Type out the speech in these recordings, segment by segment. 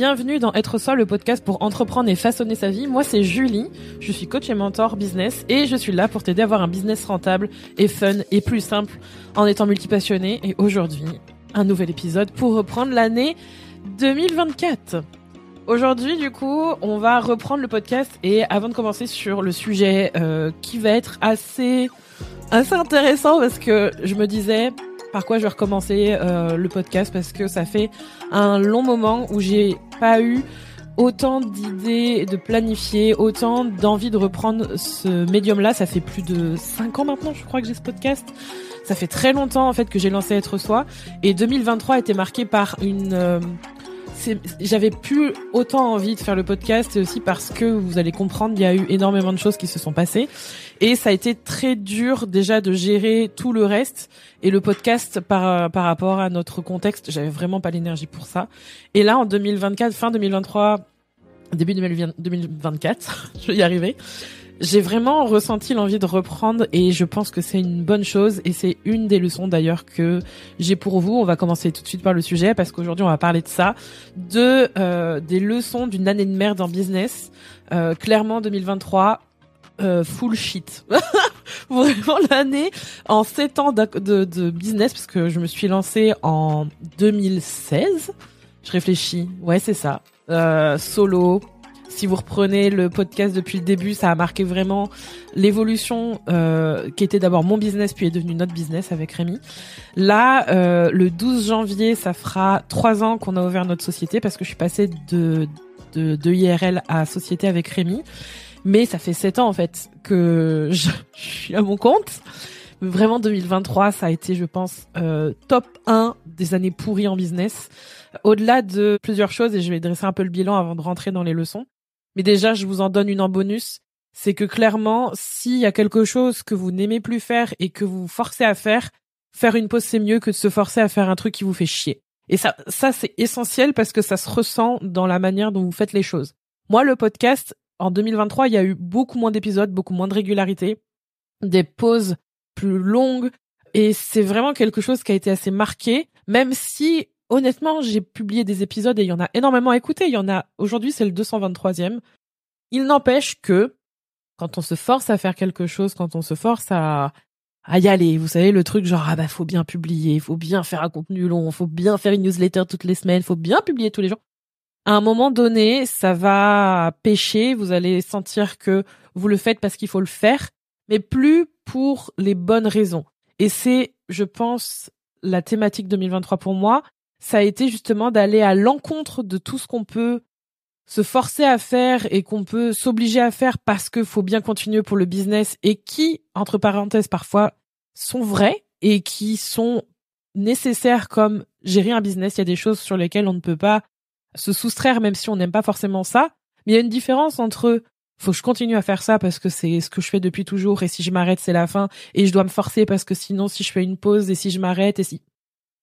bienvenue dans Être Soi, le podcast pour entreprendre et façonner sa vie. Moi, c'est Julie, je suis coach et mentor business et je suis là pour t'aider à avoir un business rentable et fun et plus simple en étant multipassionné. Et aujourd'hui, un nouvel épisode pour reprendre l'année 2024. Aujourd'hui, du coup, on va reprendre le podcast et avant de commencer sur le sujet euh, qui va être assez intéressant parce que je me disais par quoi je vais recommencer euh, le podcast parce que ça fait un long moment où j'ai pas eu autant d'idées de planifier, autant d'envie de reprendre ce médium-là. Ça fait plus de cinq ans maintenant, je crois que j'ai ce podcast. Ça fait très longtemps en fait que j'ai lancé Être Soi et 2023 a été marqué par une euh, j'avais plus autant envie de faire le podcast aussi parce que vous allez comprendre, il y a eu énormément de choses qui se sont passées et ça a été très dur déjà de gérer tout le reste et le podcast par par rapport à notre contexte, j'avais vraiment pas l'énergie pour ça. Et là en 2024, fin 2023, début 2024, je vais y arriver j'ai vraiment ressenti l'envie de reprendre et je pense que c'est une bonne chose et c'est une des leçons d'ailleurs que j'ai pour vous. On va commencer tout de suite par le sujet parce qu'aujourd'hui on va parler de ça, de euh, des leçons d'une année de merde en business. Euh, clairement 2023, euh, full shit. Vraiment l'année en 7 ans de, de, de, business parce que je me suis lancée en 2016. Je réfléchis. Ouais, c'est ça. Euh, solo, si vous reprenez le podcast depuis le début, ça a marqué vraiment l'évolution euh, qui était d'abord mon business puis est devenu notre business avec Rémi. Là, euh, le 12 janvier, ça fera trois ans qu'on a ouvert notre société parce que je suis passée de, de, de IRL à société avec Rémi. Mais ça fait sept ans en fait que je, suis à mon compte. Vraiment 2023, ça a été, je pense, euh, top 1 des années pourries en business. Au-delà de plusieurs choses, et je vais dresser un peu le bilan avant de rentrer dans les leçons. Mais déjà, je vous en donne une en bonus. C'est que clairement, s'il y a quelque chose que vous n'aimez plus faire et que vous vous forcez à faire, faire une pause, c'est mieux que de se forcer à faire un truc qui vous fait chier. Et ça, ça, c'est essentiel parce que ça se ressent dans la manière dont vous faites les choses. Moi, le podcast, en 2023, il y a eu beaucoup moins d'épisodes, beaucoup moins de régularité, des pauses plus longues, et c'est vraiment quelque chose qui a été assez marqué, même si honnêtement, j'ai publié des épisodes et il y en a énormément à écouter. Il y en a, aujourd'hui, c'est le 223e. Il n'empêche que, quand on se force à faire quelque chose, quand on se force à, à y aller, vous savez, le truc genre, ah bah, faut bien publier, faut bien faire un contenu long, faut bien faire une newsletter toutes les semaines, faut bien publier tous les jours. À un moment donné, ça va pêcher, vous allez sentir que vous le faites parce qu'il faut le faire, mais plus pour les bonnes raisons. Et c'est, je pense, la thématique 2023 pour moi, ça a été justement d'aller à l'encontre de tout ce qu'on peut se forcer à faire et qu'on peut s'obliger à faire parce que faut bien continuer pour le business et qui, entre parenthèses, parfois sont vrais et qui sont nécessaires comme gérer un business. Il y a des choses sur lesquelles on ne peut pas se soustraire même si on n'aime pas forcément ça. Mais il y a une différence entre faut que je continue à faire ça parce que c'est ce que je fais depuis toujours et si je m'arrête c'est la fin et je dois me forcer parce que sinon si je fais une pause et si je m'arrête et si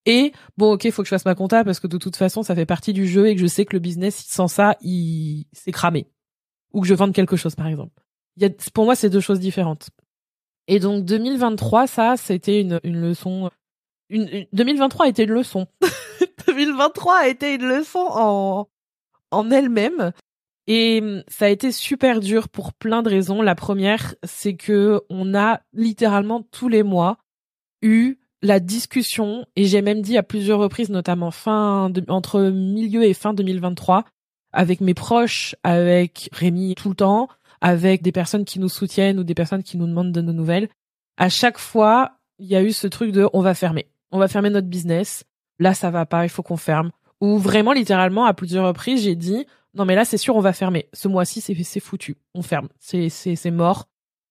et bon, ok, faut que je fasse ma compta parce que de toute façon, ça fait partie du jeu et que je sais que le business sans ça, il c'est cramé. Ou que je vende quelque chose, par exemple. Y pour moi, c'est deux choses différentes. Et donc 2023, ça, c'était une, une leçon. Une, 2023 a été une leçon. 2023 a été une leçon en en elle-même. Et ça a été super dur pour plein de raisons. La première, c'est que on a littéralement tous les mois eu la discussion, et j'ai même dit à plusieurs reprises, notamment fin entre milieu et fin 2023, avec mes proches, avec Rémi tout le temps, avec des personnes qui nous soutiennent ou des personnes qui nous demandent de nos nouvelles. À chaque fois, il y a eu ce truc de on va fermer. On va fermer notre business. Là, ça va pas, il faut qu'on ferme. Ou vraiment, littéralement, à plusieurs reprises, j'ai dit non mais là, c'est sûr, on va fermer. Ce mois-ci, c'est foutu. On ferme. C'est c'est c'est mort.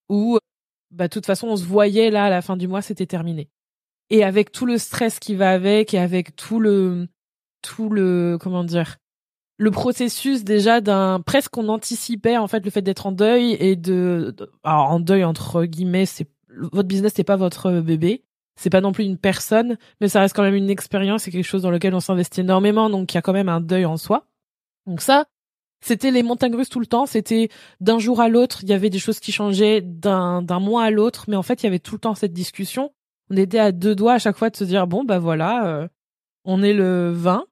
Ou bah de toute façon, on se voyait là à la fin du mois, c'était terminé et avec tout le stress qui va avec et avec tout le tout le comment dire le processus déjà d'un presque qu'on anticipait en fait le fait d'être en deuil et de, alors en deuil entre guillemets c'est votre business c'est pas votre bébé. C'est pas non plus une personne mais ça reste quand même une expérience. C'est quelque chose dans lequel on s'investit énormément. Donc il y a quand même un deuil en soi. Donc ça c'était les montagnes russes tout le temps. C'était d'un jour à l'autre il y avait des choses qui changeaient d'un d'un mois à l'autre. Mais en fait il y avait tout le temps cette discussion on était à deux doigts à chaque fois de se dire bon bah voilà, euh, on est le 20,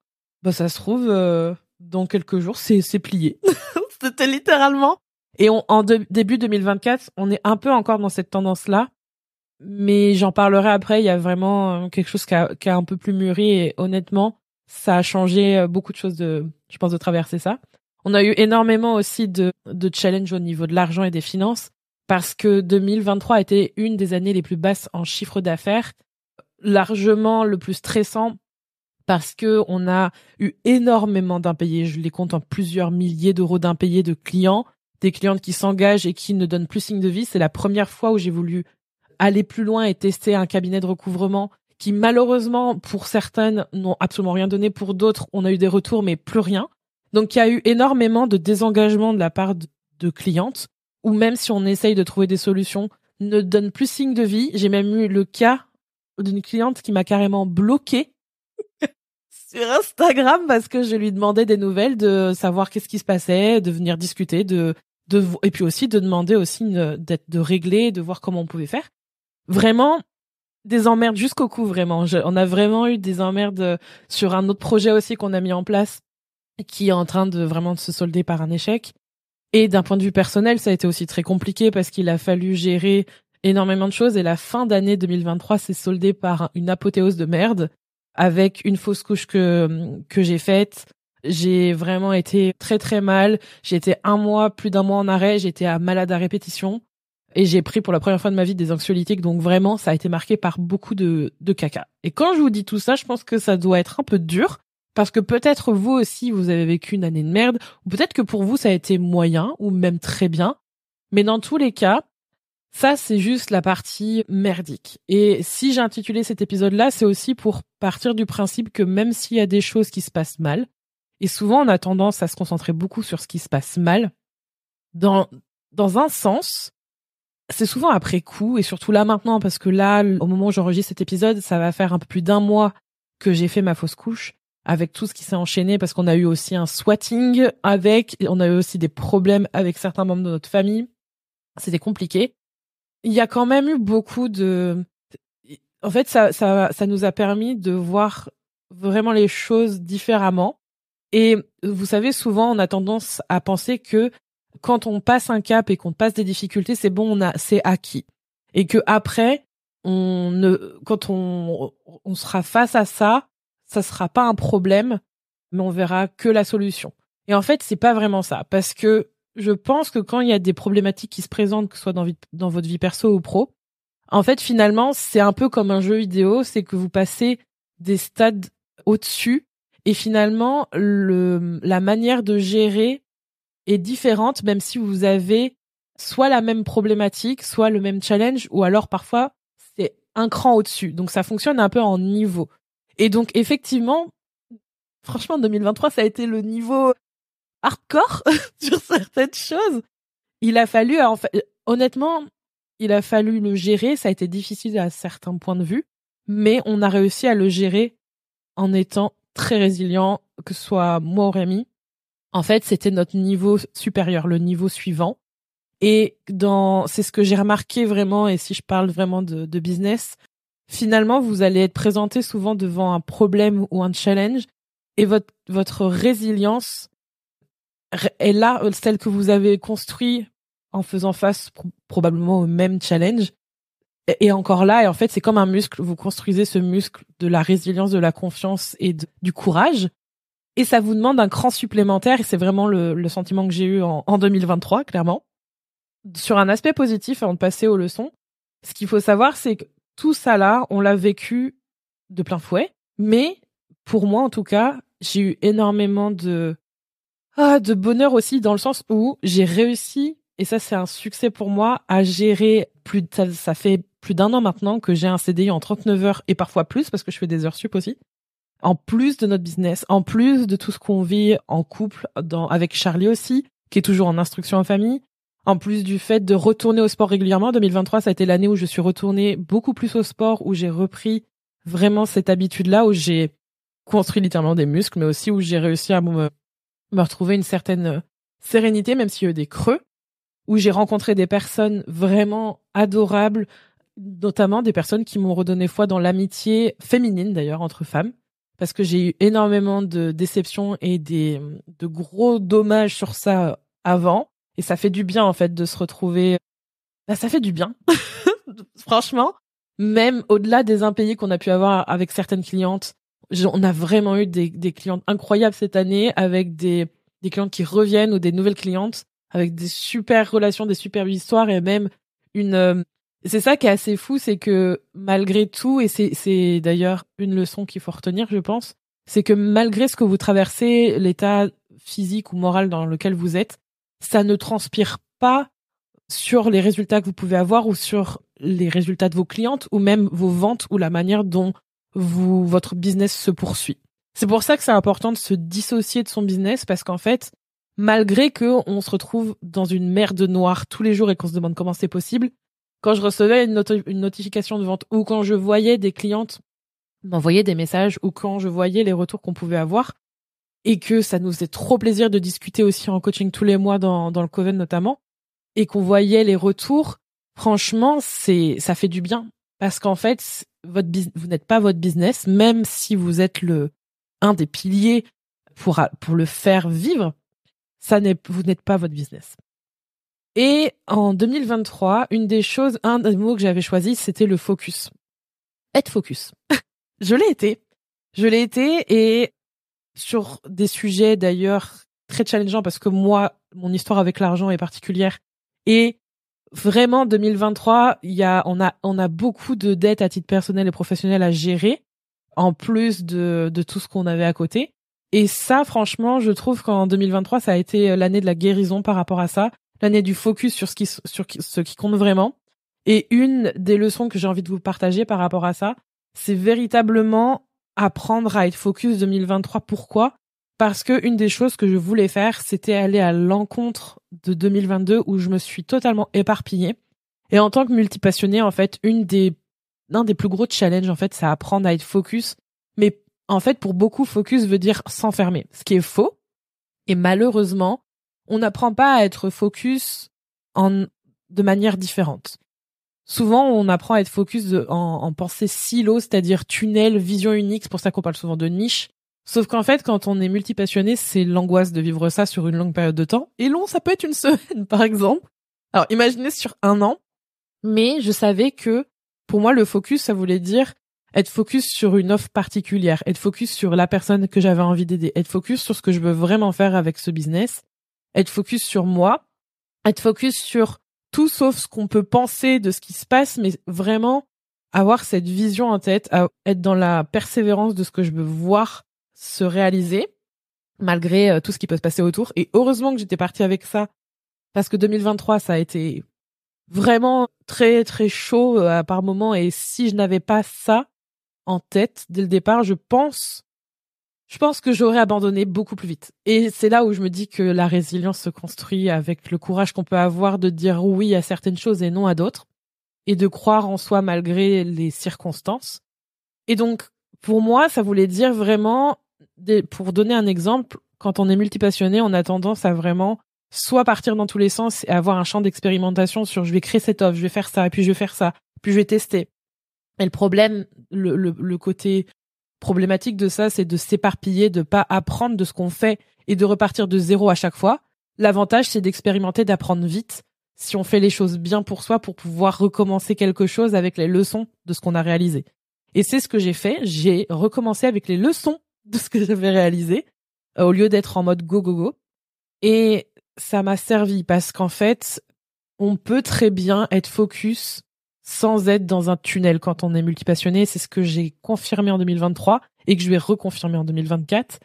bah ça se trouve euh, dans quelques jours, c'est c'est plié. C'était littéralement. Et on, en début 2024, on est un peu encore dans cette tendance-là. Mais j'en parlerai après. Il y a vraiment euh, quelque chose qui a, qui a un peu plus mûri. Et honnêtement, ça a changé euh, beaucoup de choses de, je pense, de traverser ça. On a eu énormément aussi de, de challenges au niveau de l'argent et des finances parce que 2023 a été une des années les plus basses en chiffre d'affaires, largement le plus stressant parce que on a eu énormément d'impayés. Je les compte en plusieurs milliers d'euros d'impayés de clients, des clientes qui s'engagent et qui ne donnent plus signe de vie. C'est la première fois où j'ai voulu aller plus loin et tester un cabinet de recouvrement qui malheureusement pour certaines n'ont absolument rien donné, pour d'autres on a eu des retours mais plus rien. Donc il y a eu énormément de désengagement de la part de, clientes ou même si on essaye de trouver des solutions, ne donne plus signe de vie. J'ai même eu le cas d'une cliente qui m'a carrément bloqué sur Instagram parce que je lui demandais des nouvelles, de savoir qu'est-ce qui se passait, de venir discuter, de, de et puis aussi de demander aussi d'être de régler, de voir comment on pouvait faire. Vraiment des emmerdes jusqu'au cou vraiment. on a vraiment eu des emmerdes euh, sur un autre projet aussi qu'on a mis en place qui est en train de vraiment de se solder par un échec. Et d'un point de vue personnel, ça a été aussi très compliqué parce qu'il a fallu gérer énormément de choses et la fin d'année 2023 s'est soldée par une apothéose de merde avec une fausse couche que que j'ai faite. J'ai vraiment été très très mal. J'ai été un mois, plus d'un mois en arrêt. J'étais à malade à répétition et j'ai pris pour la première fois de ma vie des anxiolytiques. Donc vraiment, ça a été marqué par beaucoup de de caca. Et quand je vous dis tout ça, je pense que ça doit être un peu dur parce que peut-être vous aussi vous avez vécu une année de merde ou peut-être que pour vous ça a été moyen ou même très bien. Mais dans tous les cas, ça, c'est juste la partie merdique. Et si j'ai intitulé cet épisode-là, c'est aussi pour partir du principe que même s'il y a des choses qui se passent mal, et souvent on a tendance à se concentrer beaucoup sur ce qui se passe mal, dans, dans un sens, c'est souvent après coup, et surtout là maintenant, parce que là, au moment où j'enregistre cet épisode, ça va faire un peu plus d'un mois que j'ai fait ma fausse couche, avec tout ce qui s'est enchaîné, parce qu'on a eu aussi un swatting avec, on a eu aussi des problèmes avec certains membres de notre famille. C'était compliqué. Il y a quand même eu beaucoup de en fait ça ça ça nous a permis de voir vraiment les choses différemment. Et vous savez souvent on a tendance à penser que quand on passe un cap et qu'on passe des difficultés c'est bon on a c'est acquis. Et que après on ne quand on on sera face à ça ça sera pas un problème mais on verra que la solution et en fait c'est pas vraiment ça parce que je pense que quand il y a des problématiques qui se présentent, que ce soit dans, votre vie perso ou pro, en fait, finalement, c'est un peu comme un jeu vidéo, c'est que vous passez des stades au-dessus et finalement, le, la manière de gérer est différente, même si vous avez soit la même problématique, soit le même challenge, ou alors parfois, c'est un cran au-dessus. Donc, ça fonctionne un peu en niveau. Et donc, effectivement, franchement, 2023, ça a été le niveau hardcore sur certaines choses. Il a fallu, en fait, honnêtement, il a fallu le gérer. Ça a été difficile à certains points de vue, mais on a réussi à le gérer en étant très résilient, que ce soit moi ou Rémi. En fait, c'était notre niveau supérieur, le niveau suivant. Et dans, c'est ce que j'ai remarqué vraiment, et si je parle vraiment de, de business, finalement, vous allez être présenté souvent devant un problème ou un challenge, et votre, votre résilience est là euh, celle que vous avez construit en faisant face probablement au même challenge est encore là et en fait c'est comme un muscle. Vous construisez ce muscle de la résilience de la confiance et du courage et ça vous demande un cran supplémentaire et c'est vraiment le, sentiment que j'ai eu en 2023 clairement. Sur un aspect positif avant de passer aux leçons ce qu'il faut savoir c'est que tout ça là on l'a vécu de plein fouet mais pour moi en tout cas j'ai eu énormément de ah, de bonheur aussi dans le sens où j'ai réussi, et ça c'est un succès pour moi, à gérer plus de, ça, fait plus d'un an maintenant que j'ai un CDI en 39 heures et parfois plus parce que je fais des heures sup aussi. En plus de notre business, en plus de tout ce qu'on vit en couple dans, avec Charlie aussi, qui est toujours en instruction en famille, en plus du fait de retourner au sport régulièrement. 2023, ça a été l'année où je suis retournée beaucoup plus au sport, où j'ai repris vraiment cette habitude-là, où j'ai construit littéralement des muscles, mais aussi où j'ai réussi à me retrouver une certaine euh, sérénité, même s'il y a eu des creux, où j'ai rencontré des personnes vraiment adorables, notamment des personnes qui m'ont redonné foi dans l'amitié féminine d'ailleurs entre femmes. parce que j'ai eu énormément de déceptions et des de gros dommages sur ça avant et ça fait du bien en fait de se retrouver bah, ça fait du bien. Franchement même au-delà des impayés qu'on a pu avoir avec certaines clientes on a vraiment eu des, des clientes incroyables cette année avec des des clientes qui reviennent ou des nouvelles clientes avec des super relations des super histoires et même une euh, c'est ça qui est assez fou, c'est que malgré tout, et c'est d'ailleurs une leçon qu'il faut retenir, je pense, c'est que malgré ce que vous traversez, l'état physique ou moral dans lequel vous êtes, ça ne transpire pas sur les résultats que vous pouvez avoir ou sur les résultats de vos clientes ou même vos ventes ou la manière dont vous, votre business se poursuit. C'est pour ça que c'est important de se dissocier de son business parce qu'en fait, malgré que on se retrouve dans une mer de noir tous les jours et qu'on se demande comment c'est possible, quand je recevais une, notification de vente ou quand je voyais des clientes m'envoyer des messages ou quand je voyais les retours qu'on pouvait avoir et que ça nous faisait trop plaisir de discuter aussi en coaching tous les mois dans, dans le Coven notamment et qu'on voyait les retours, franchement, c'est ça fait du bien parce qu'en fait, votre vous n'êtes pas votre business même si vous êtes le un des piliers pour pour le faire vivre, ça n'est vous n'êtes pas votre business. Et en 2023, une des choses, un des mots que j'avais choisi, c'était le focus. Être focus. je l'ai été. Je l'ai été et sur des sujets d'ailleurs très challengeants parce que moi, mon histoire avec l'argent est particulière. Et vraiment, 2023, il y a, on a, on a beaucoup de dettes à titre personnel et professionnel à gérer, en plus de, de tout ce qu'on avait à côté. Et ça, franchement, je trouve qu'en 2023, ça a été l'année de la guérison par rapport à ça l'année du focus sur ce qui, sur ce qui compte vraiment. Et une des leçons que j'ai envie de vous partager par rapport à ça, c'est véritablement apprendre à être focus 2023. Pourquoi? Parce que une des choses que je voulais faire, c'était aller à l'encontre de 2022 où je me suis totalement éparpillée. Et en tant que multipassionnée, en fait, une des l'un des plus gros challenges, en fait, c'est apprendre à être focus. Mais en fait, pour beaucoup, focus veut dire s'enfermer, ce qui est faux. Et malheureusement, on n'apprend pas à être focus en de manière différente. Souvent, on apprend à être focus en, en pensée silo, c'est-à-dire tunnel, vision unique. C'est pour ça qu'on parle souvent de niche. Sauf qu'en fait, quand on est multipassionné, c'est l'angoisse de vivre ça sur une longue période de temps. Et long, ça peut être une semaine, par exemple. Alors, imaginez sur un an. Mais je savais que, pour moi, le focus, ça voulait dire être focus sur une offre particulière, être focus sur la personne que j'avais envie d'aider, être focus sur ce que je veux vraiment faire avec ce business être focus sur moi, être focus sur tout sauf ce qu'on peut penser de ce qui se passe, mais vraiment avoir cette vision en tête, être dans la persévérance de ce que je veux voir se réaliser, malgré euh, tout ce qui peut se passer autour. Et heureusement que j'étais partie avec ça, parce que 2023, ça a été vraiment très très chaud euh, par moment. Et si je n'avais pas ça en tête dès le départ, je pense je pense que j'aurais abandonné beaucoup plus vite. Et c'est là où je me dis que la résilience se construit avec le courage qu'on peut avoir de dire oui à certaines choses et non à d'autres, et de croire en soi malgré les circonstances. Et donc, pour moi, ça voulait dire vraiment, pour donner un exemple, quand on est multipassionné, on a tendance à vraiment soit partir dans tous les sens et avoir un champ d'expérimentation sur je vais créer cette offre, je vais faire ça, et puis je vais faire ça, puis je vais tester. Et le problème, le, le, le côté problématique de ça, c'est de s'éparpiller, de pas apprendre de ce qu'on fait et de repartir de zéro à chaque fois. L'avantage, c'est d'expérimenter, d'apprendre vite si on fait les choses bien pour soi pour pouvoir recommencer quelque chose avec les leçons de ce qu'on a réalisé. Et c'est ce que j'ai fait. J'ai recommencé avec les leçons de ce que j'avais réalisé euh, au lieu d'être en mode go go go. Et ça m'a servi parce qu'en fait, on peut très bien être focus sans être dans un tunnel quand on est multipassionné. C'est ce que j'ai confirmé en 2023 et que je vais reconfirmer en 2024.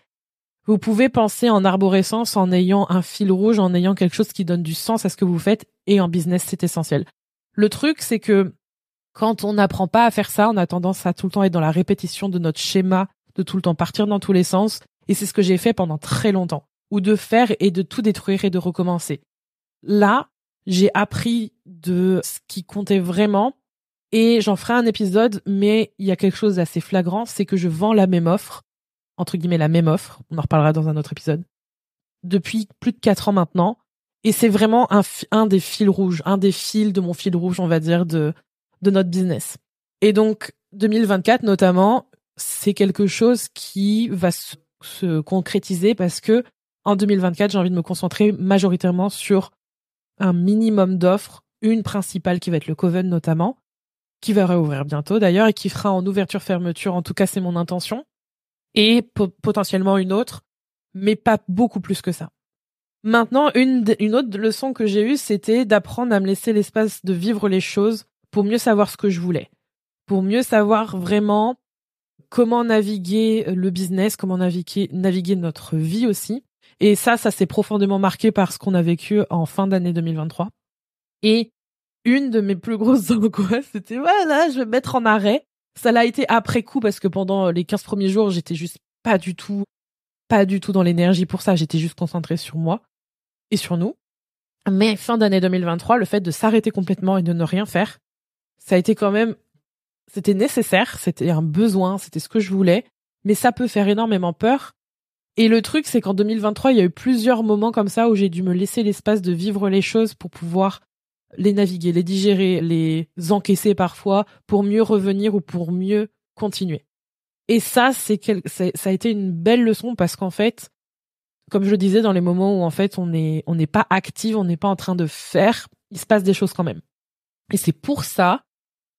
Vous pouvez penser en arborescence en ayant un fil rouge, en ayant quelque chose qui donne du sens à ce que vous faites et en business, c'est essentiel. Le truc, c'est que quand on n'apprend pas à faire ça, on a tendance à tout le temps être dans la répétition de notre schéma, de tout le temps partir dans tous les sens. Et c'est ce que j'ai fait pendant très longtemps. Ou de faire et de tout détruire et de recommencer. Là, j'ai appris de ce qui comptait vraiment et j'en ferai un épisode, mais il y a quelque chose d'assez flagrant, c'est que je vends la même offre, entre guillemets la même offre, on en reparlera dans un autre épisode, depuis plus de quatre ans maintenant. Et c'est vraiment un, un des fils rouges, un des fils de mon fil rouge, on va dire, de, de notre business. Et donc, 2024 notamment, c'est quelque chose qui va se, se concrétiser parce que en 2024, j'ai envie de me concentrer majoritairement sur un minimum d'offres, une principale qui va être le Coven notamment, qui va réouvrir bientôt d'ailleurs et qui fera en ouverture-fermeture, en tout cas c'est mon intention, et potentiellement une autre, mais pas beaucoup plus que ça. Maintenant, une, une autre leçon que j'ai eue, c'était d'apprendre à me laisser l'espace de vivre les choses pour mieux savoir ce que je voulais, pour mieux savoir vraiment comment naviguer le business, comment naviguer, naviguer notre vie aussi. Et ça, ça s'est profondément marqué par ce qu'on a vécu en fin d'année 2023. Et une de mes plus grosses angoisses, c'était voilà, je vais me mettre en arrêt. Ça l'a été après coup parce que pendant les 15 premiers jours, j'étais juste pas du tout, pas du tout dans l'énergie pour ça. J'étais juste concentrée sur moi et sur nous. Mais fin d'année 2023, le fait de s'arrêter complètement et de ne rien faire, ça a été quand même, c'était nécessaire, c'était un besoin, c'était ce que je voulais, mais ça peut faire énormément peur. Et le truc, c'est qu'en 2023, il y a eu plusieurs moments comme ça où j'ai dû me laisser l'espace de vivre les choses pour pouvoir les naviguer, les digérer, les encaisser parfois pour mieux revenir ou pour mieux continuer. Et ça, c'est ça a été une belle leçon parce qu'en fait, comme je le disais, dans les moments où en fait on est on n'est pas active, on n'est pas en train de faire, il se passe des choses quand même. Et c'est pour ça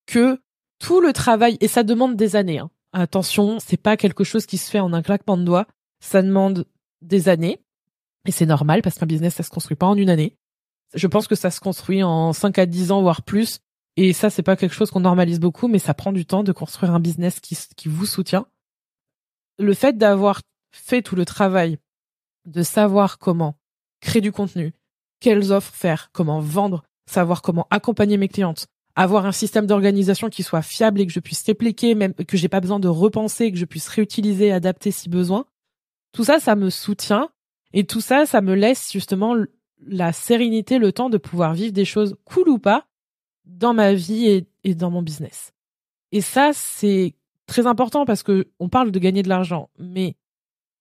que tout le travail et ça demande des années. Hein. Attention, c'est pas quelque chose qui se fait en un claquement de doigts. Ça demande des années et c'est normal parce qu'un business ça se construit pas en une année. Je pense que ça se construit en 5 à 10 ans voire plus et ça c'est pas quelque chose qu'on normalise beaucoup mais ça prend du temps de construire un business qui qui vous soutient. Le fait d'avoir fait tout le travail de savoir comment créer du contenu, quelles offres faire, comment vendre, savoir comment accompagner mes clientes, avoir un système d'organisation qui soit fiable et que je puisse répliquer, même que j'ai pas besoin de repenser, que je puisse réutiliser, adapter si besoin. Tout ça, ça me soutient et tout ça, ça me laisse justement la sérénité, le temps de pouvoir vivre des choses cool ou pas dans ma vie et, dans mon business. Et ça, c'est très important parce que on parle de gagner de l'argent, mais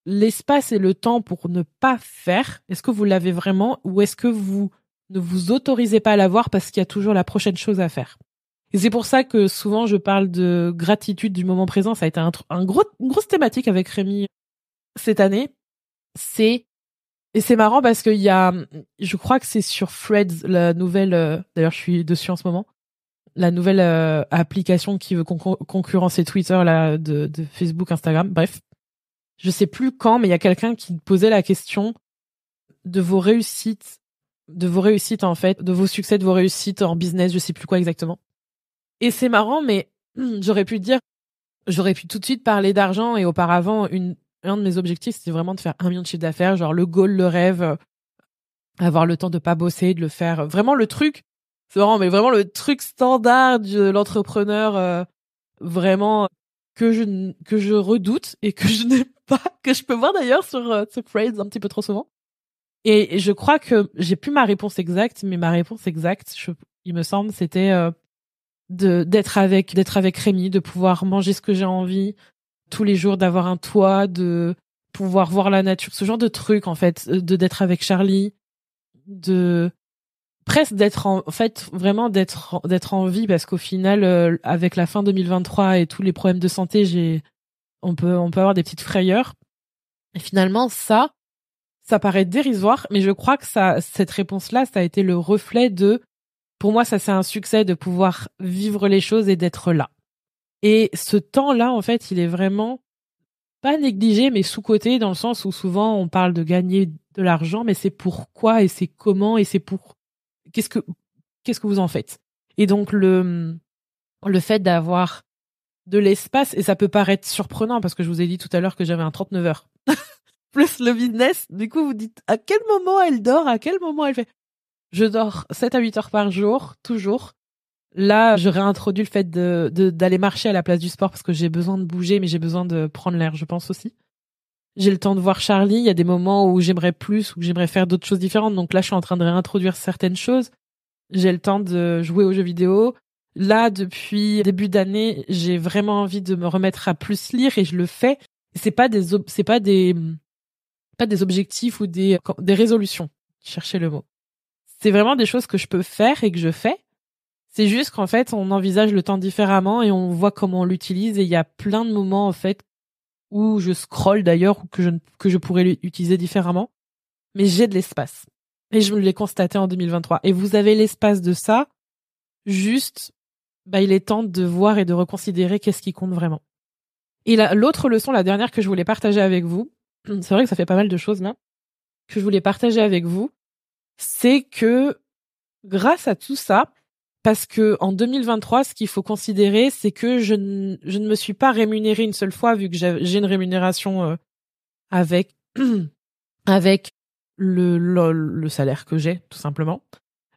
l'espace et le temps pour ne pas faire, est-ce que vous l'avez vraiment ou est-ce que vous ne vous autorisez pas à l'avoir parce qu'il y a toujours la prochaine chose à faire? Et c'est pour ça que souvent je parle de gratitude du moment présent. Ça a été gros, une grosse thématique avec Rémi cette année. C'est et c'est marrant parce qu'il y a, je crois que c'est sur Threads, la nouvelle. Euh, d'ailleurs, je suis dessus en ce moment. La nouvelle euh, application qui veut concurrencer Twitter là de, de Facebook, Instagram. Bref, je sais plus quand, mais il y a quelqu'un qui posait la question de vos réussites, de vos réussites en fait, de vos succès, de vos réussites en business, je sais plus quoi exactement. Et c'est marrant, mais j'aurais pu dire, j'aurais pu tout de suite parler d'argent et auparavant, une, un de mes objectifs, c'était vraiment de faire un million de chiffre d'affaires, genre le goal, le rêve, euh, avoir le temps de pas bosser, de le faire. Vraiment le truc, c'est vraiment, mais vraiment le truc standard de l'entrepreneur, euh, vraiment que je que je redoute et que je n'ai pas que je peux voir d'ailleurs sur euh, Phrase un petit peu trop souvent. Et je crois que j'ai plus ma réponse exacte, mais ma réponse exacte, il me semble, c'était euh, d'être avec d'être avec Rémi, de pouvoir manger ce que j'ai envie tous les jours, d'avoir un toit, de pouvoir voir la nature, ce genre de truc en fait, de d'être avec Charlie, de presque d'être en, fait vraiment d'être d'être en vie parce qu'au final euh, avec la fin 2023 et tous les problèmes de santé j'ai on peut on peut avoir des petites frayeurs. Et finalement ça ça paraît dérisoire mais je crois que ça cette réponse là ça a été le reflet de pour moi ça c'est un succès de pouvoir vivre les choses et d'être là et ce temps là en fait il est vraiment pas négligé mais sous côté dans le sens où souvent on parle de gagner de l'argent mais c'est pourquoi et c'est comment et c'est pour qu'est-ce que qu'est-ce que vous en faites? Et donc le le fait d'avoir de l'espace et ça peut paraître surprenant parce que je vous ai dit tout à l'heure que j'avais un 39 heures plus le business. Du coup, vous dites à quel moment elle dort, à quel moment elle fait? Je dors 7 à 8 heures par jour, toujours. Là, je réintroduis le fait de d'aller marcher à la place du sport parce que j'ai besoin de bouger, mais j'ai besoin de prendre l'air, je pense aussi. J'ai le temps de voir Charlie. Il y a des moments où j'aimerais plus, où j'aimerais faire d'autres choses différentes. Donc là, je suis en train de réintroduire certaines choses. J'ai le temps de jouer aux jeux vidéo. Là, depuis début d'année, j'ai vraiment envie de me remettre à plus lire et je le fais. C'est pas des, c'est pas des, pas des objectifs ou des, des résolutions. Cherchez le mot. C'est vraiment des choses que je peux faire et que je fais. C'est juste qu'en fait, on envisage le temps différemment et on voit comment on l'utilise. Et il y a plein de moments, en fait, où je scroll d'ailleurs, ou que je, que je pourrais l'utiliser différemment. Mais j'ai de l'espace. Et je me l'ai constaté en 2023. Et vous avez l'espace de ça. Juste, bah, il est temps de voir et de reconsidérer qu'est-ce qui compte vraiment. Et l'autre leçon, la dernière que je voulais partager avec vous, c'est vrai que ça fait pas mal de choses là, que je voulais partager avec vous, c'est que grâce à tout ça, parce que en 2023, ce qu'il faut considérer, c'est que je, ne, je ne me suis pas rémunérée une seule fois, vu que j'ai une rémunération euh, avec avec le, le, le salaire que j'ai, tout simplement.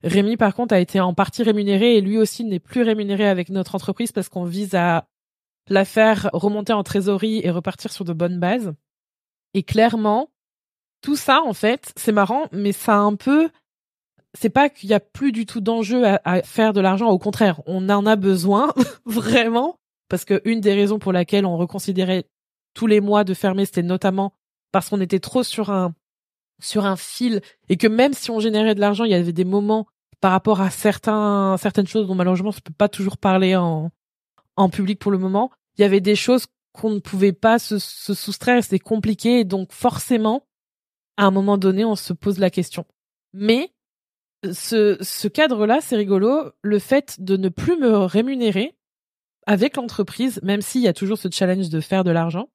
Rémi, par contre, a été en partie rémunéré et lui aussi n'est plus rémunéré avec notre entreprise parce qu'on vise à la faire remonter en trésorerie et repartir sur de bonnes bases. Et clairement, tout ça, en fait, c'est marrant, mais ça a un peu, c'est pas qu'il y a plus du tout d'enjeu à, faire de l'argent. Au contraire, on en a besoin, vraiment. Parce que une des raisons pour laquelle on reconsidérait tous les mois de fermer, c'était notamment parce qu'on était trop sur un, sur un fil et que même si on générait de l'argent, il y avait des moments par rapport à certains, certaines choses dont malheureusement on ne peut pas toujours parler en, en public pour le moment. Il y avait des choses qu'on ne pouvait pas se, se soustraire, c'était compliqué, donc forcément, à un moment donné, on se pose la question. Mais ce, cadre-là, c'est rigolo, le fait de ne plus me rémunérer avec l'entreprise, même s'il y a toujours ce challenge de faire de l'argent,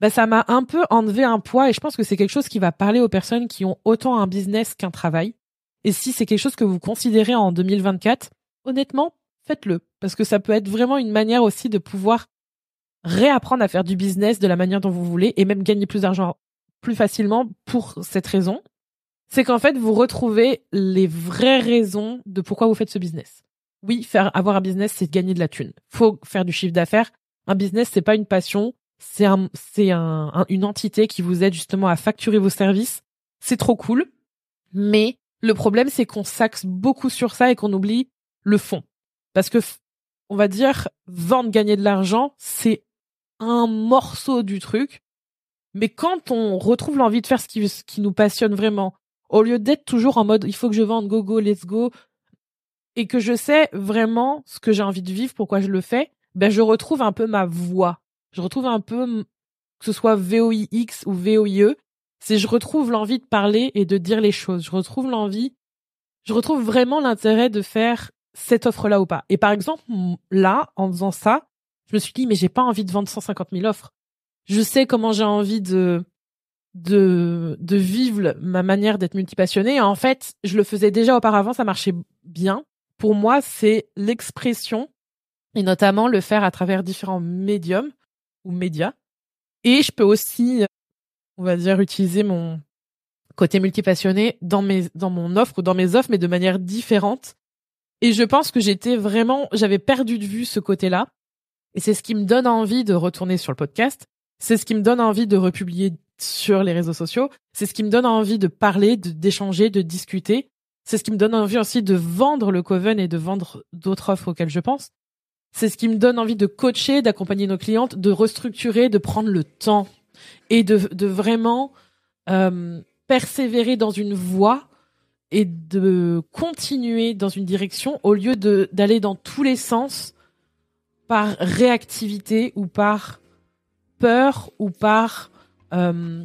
bah ça m'a un peu enlevé un poids et je pense que c'est quelque chose qui va parler aux personnes qui ont autant un business qu'un travail. Et si c'est quelque chose que vous considérez en 2024, honnêtement, faites-le parce que ça peut être vraiment une manière aussi de pouvoir réapprendre à faire du business de la manière dont vous voulez et même gagner plus d'argent plus facilement pour cette raison. C'est qu'en fait, vous retrouvez les vraies raisons de pourquoi vous faites ce business. Oui, faire avoir un business, c'est gagner de la thune. Faut faire du chiffre d'affaires. Un business, c'est pas une passion, c'est un, c'est un, une entité qui vous aide justement à facturer vos services. C'est trop cool. Mais le problème, c'est qu'on s'axe beaucoup sur ça et qu'on oublie le fond. Parce que, on va dire, vendre, gagner de l'argent, c'est un morceau du truc. Mais quand on retrouve l'envie de faire ce qui, ce qui nous passionne vraiment, au lieu d'être toujours en mode il faut que je vende, go, go, let's go, et que je sais vraiment ce que j'ai envie de vivre, pourquoi je le fais, ben je retrouve un peu ma voix. Je retrouve un peu, que ce soit VOIX ou VOIE, c'est je retrouve l'envie de parler et de dire les choses. Je retrouve l'envie, je retrouve vraiment l'intérêt de faire cette offre-là ou pas. Et par exemple, là, en faisant ça, je me suis dit, mais j'ai pas envie de vendre 150 000 offres. Je sais comment j'ai envie de, de, de vivre ma manière d'être multipassionnée. En fait, je le faisais déjà auparavant, ça marchait bien. Pour moi, c'est l'expression et notamment le faire à travers différents médiums ou médias. Et je peux aussi, on va dire, utiliser mon côté multipassionné dans mes, dans mon offre ou dans mes offres, mais de manière différente. Et je pense que j'étais vraiment, j'avais perdu de vue ce côté-là. Et c'est ce qui me donne envie de retourner sur le podcast. C'est ce qui me donne envie de republier sur les réseaux sociaux. C'est ce qui me donne envie de parler, d'échanger, de, discuter. C'est ce qui me donne envie aussi de vendre le Coven et de vendre d'autres offres auxquelles je pense. C'est ce qui me donne envie de coacher, d'accompagner nos clientes, de restructurer, de prendre le temps et de, de vraiment euh, persévérer dans une voie et de continuer dans une direction au lieu d'aller dans tous les sens par réactivité ou par peur ou par euh,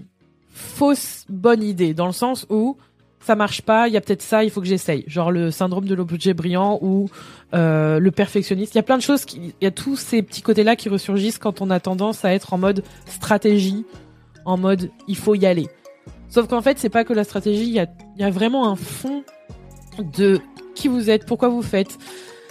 fausse bonne idée dans le sens où ça marche pas, il y a peut-être ça, il faut que j'essaye. Genre le syndrome de l'objet brillant ou euh, le perfectionniste. Il y a plein de choses, il y a tous ces petits côtés-là qui ressurgissent quand on a tendance à être en mode stratégie, en mode il faut y aller. Sauf qu'en fait, c'est pas que la stratégie, il y a, vraiment un fond de qui vous êtes, pourquoi vous faites.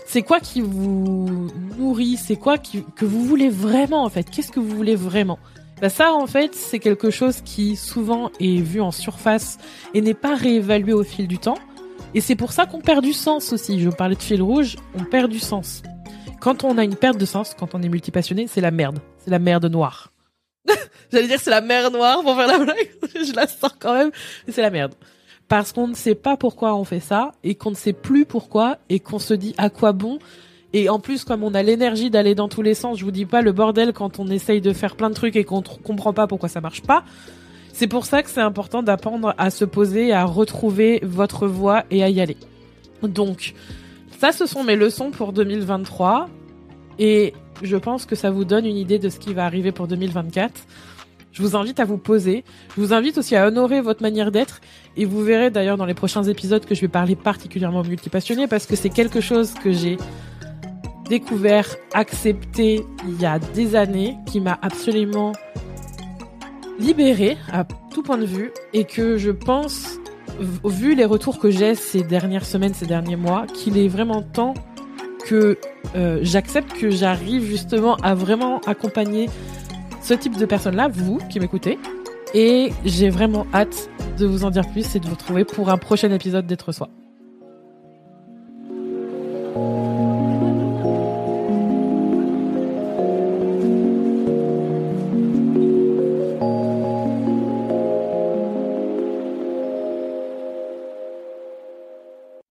C'est quoi qui vous nourrit, c'est quoi que vous voulez vraiment en fait. Qu'est-ce que vous voulez vraiment? Bah ça en fait c'est quelque chose qui souvent est vu en surface et n'est pas réévalué au fil du temps. Et c'est pour ça qu'on perd du sens aussi. Je parlais de fil rouge, on perd du sens. Quand on a une perte de sens, quand on est multipassionné, c'est la merde. C'est la merde noire. J'allais dire c'est la mer noire pour faire la blague. je la sors quand même. C'est la merde. Parce qu'on ne sait pas pourquoi on fait ça et qu'on ne sait plus pourquoi et qu'on se dit à quoi bon. Et en plus, comme on a l'énergie d'aller dans tous les sens, je vous dis pas le bordel quand on essaye de faire plein de trucs et qu'on comprend pas pourquoi ça marche pas. C'est pour ça que c'est important d'apprendre à se poser, à retrouver votre voie et à y aller. Donc, Ça, ce sont mes leçons pour 2023. Et je pense que ça vous donne une idée de ce qui va arriver pour 2024. Je vous invite à vous poser. Je vous invite aussi à honorer votre manière d'être. Et vous verrez d'ailleurs dans les prochains épisodes que je vais parler particulièrement aux multipassionnés parce que c'est quelque chose que j'ai découvert, accepté il y a des années, qui m'a absolument libérée à tout point de vue et que je pense, vu les retours que j'ai ces dernières semaines, ces derniers mois, qu'il est vraiment temps que euh, j'accepte que j'arrive justement à vraiment accompagner ce type de personnes-là, vous qui m'écoutez. Et j'ai vraiment hâte de vous en dire plus et de vous retrouver pour un prochain épisode d'être soi.